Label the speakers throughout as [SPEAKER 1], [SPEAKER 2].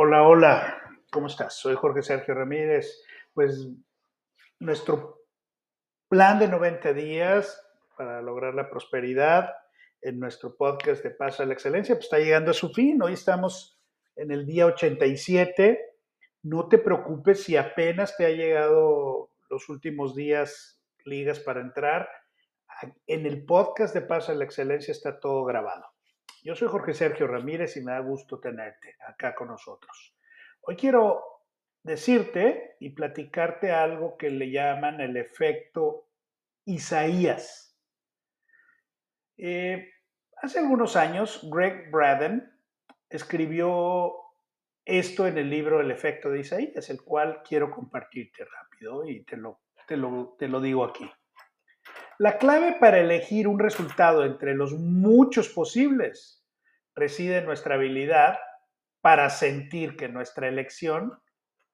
[SPEAKER 1] Hola, hola, ¿cómo estás? Soy Jorge Sergio Ramírez. Pues nuestro plan de 90 días para lograr la prosperidad en nuestro podcast de Paso a la Excelencia pues está llegando a su fin. Hoy estamos en el día 87. No te preocupes si apenas te ha llegado los últimos días ligas para entrar. En el podcast de Paso a la Excelencia está todo grabado. Yo soy Jorge Sergio Ramírez y me da gusto tenerte acá con nosotros. Hoy quiero decirte y platicarte algo que le llaman el efecto Isaías. Eh, hace algunos años, Greg Braden escribió esto en el libro El efecto de Isaías, el cual quiero compartirte rápido y te lo, te lo, te lo digo aquí. La clave para elegir un resultado entre los muchos posibles reside en nuestra habilidad para sentir que nuestra elección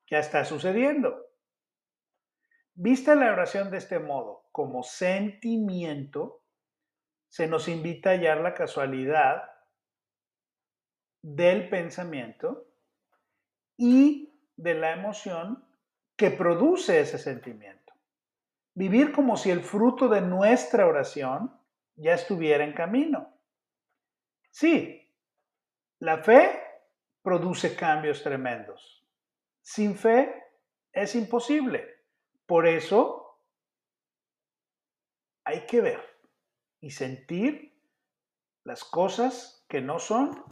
[SPEAKER 1] ya está sucediendo. Vista la oración de este modo, como sentimiento, se nos invita a hallar la casualidad del pensamiento y de la emoción que produce ese sentimiento vivir como si el fruto de nuestra oración ya estuviera en camino. Sí, la fe produce cambios tremendos. Sin fe es imposible. Por eso hay que ver y sentir las cosas que no son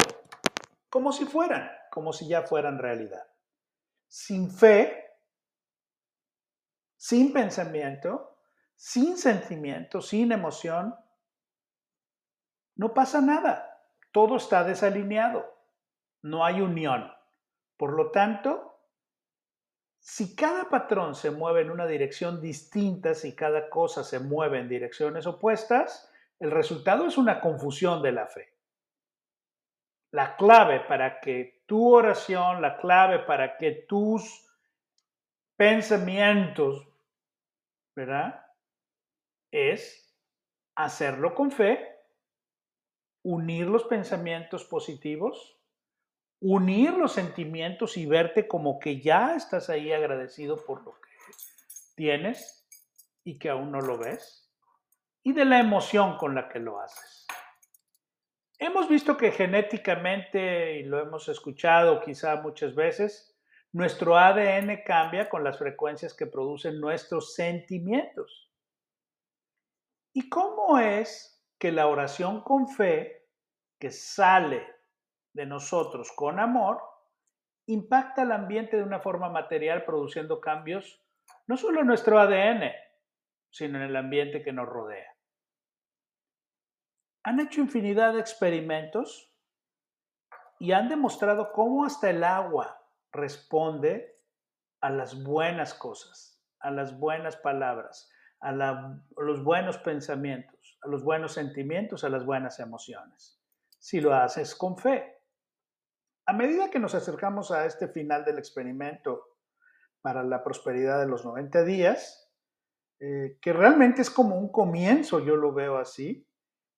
[SPEAKER 1] como si fueran, como si ya fueran realidad. Sin fe sin pensamiento, sin sentimiento, sin emoción, no pasa nada. Todo está desalineado. No hay unión. Por lo tanto, si cada patrón se mueve en una dirección distinta, si cada cosa se mueve en direcciones opuestas, el resultado es una confusión de la fe. La clave para que tu oración, la clave para que tus pensamientos ¿verdad? Es hacerlo con fe, unir los pensamientos positivos, unir los sentimientos y verte como que ya estás ahí agradecido por lo que tienes y que aún no lo ves, y de la emoción con la que lo haces. Hemos visto que genéticamente, y lo hemos escuchado quizá muchas veces, nuestro ADN cambia con las frecuencias que producen nuestros sentimientos. ¿Y cómo es que la oración con fe, que sale de nosotros con amor, impacta el ambiente de una forma material produciendo cambios no solo en nuestro ADN, sino en el ambiente que nos rodea? Han hecho infinidad de experimentos y han demostrado cómo hasta el agua responde a las buenas cosas, a las buenas palabras, a, los buenos pensamientos, a los buenos sentimientos, a las buenas emociones. Si lo haces con fe. A medida que nos acercamos a este final del experimento para la prosperidad de los 90 días, eh, que realmente es como un comienzo, yo lo veo así,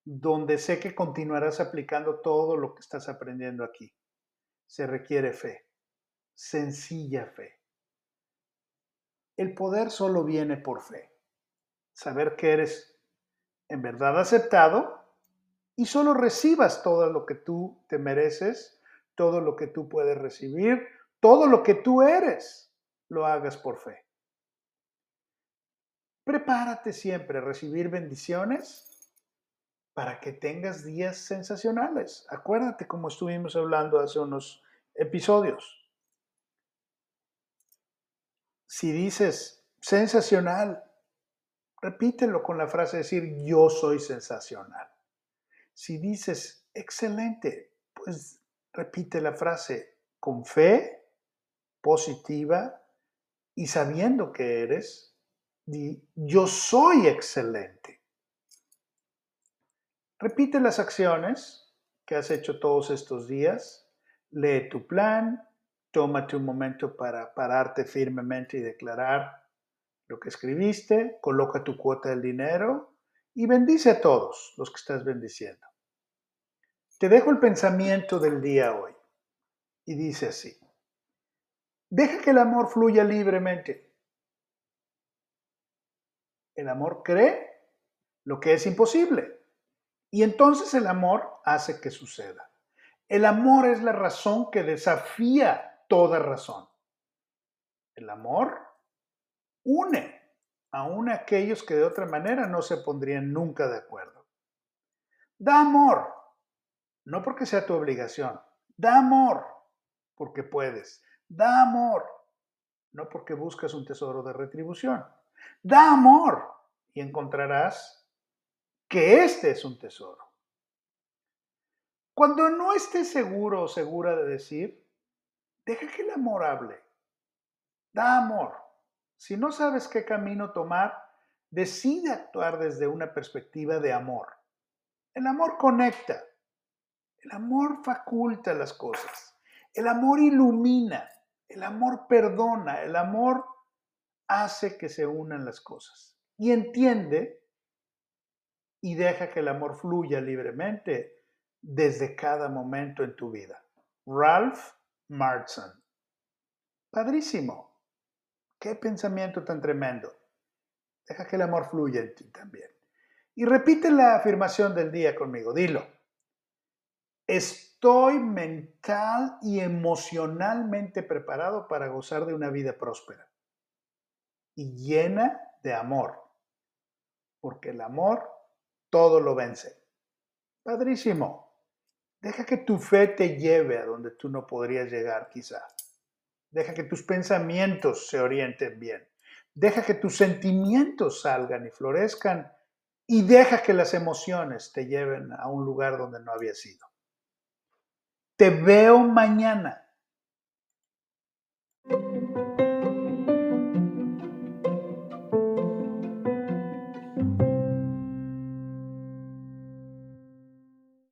[SPEAKER 1] donde sé que continuarás aplicando todo lo que estás aprendiendo aquí. Se requiere fe sencilla fe. El poder solo viene por fe. Saber que eres en verdad aceptado y solo recibas todo lo que tú te mereces, todo lo que tú puedes recibir, todo lo que tú eres, lo hagas por fe. Prepárate siempre a recibir bendiciones para que tengas días sensacionales. Acuérdate como estuvimos hablando hace unos episodios. Si dices sensacional, repítelo con la frase decir yo soy sensacional. Si dices excelente, pues repite la frase con fe positiva y sabiendo que eres, di yo soy excelente. Repite las acciones que has hecho todos estos días, lee tu plan, tómate un momento para pararte firmemente y declarar lo que escribiste, coloca tu cuota del dinero y bendice a todos los que estás bendiciendo. Te dejo el pensamiento del día hoy y dice así, Deja que el amor fluya libremente. El amor cree lo que es imposible. Y entonces el amor hace que suceda. El amor es la razón que desafía toda razón. El amor une aún a aquellos que de otra manera no se pondrían nunca de acuerdo. Da amor, no porque sea tu obligación. Da amor porque puedes. Da amor, no porque buscas un tesoro de retribución. Da amor y encontrarás que este es un tesoro. Cuando no estés seguro o segura de decir, deja que el amor hable. Da amor. Si no sabes qué camino tomar, decide actuar desde una perspectiva de amor. El amor conecta. El amor faculta las cosas. El amor ilumina. El amor perdona. El amor hace que se unan las cosas. Y entiende y deja que el amor fluya libremente desde cada momento en tu vida. Ralph Martin. Padrísimo. Qué pensamiento tan tremendo. Deja que el amor fluya en ti también. Y repite la afirmación del día conmigo. Dilo. Estoy mental y emocionalmente preparado para gozar de una vida próspera y llena de amor. Porque el amor todo lo vence. Padrísimo. Deja que tu fe te lleve a donde tú no podrías llegar quizá. Deja que tus pensamientos se orienten bien. Deja que tus sentimientos salgan y florezcan y deja que las emociones te lleven a un lugar donde no había sido. Te veo mañana.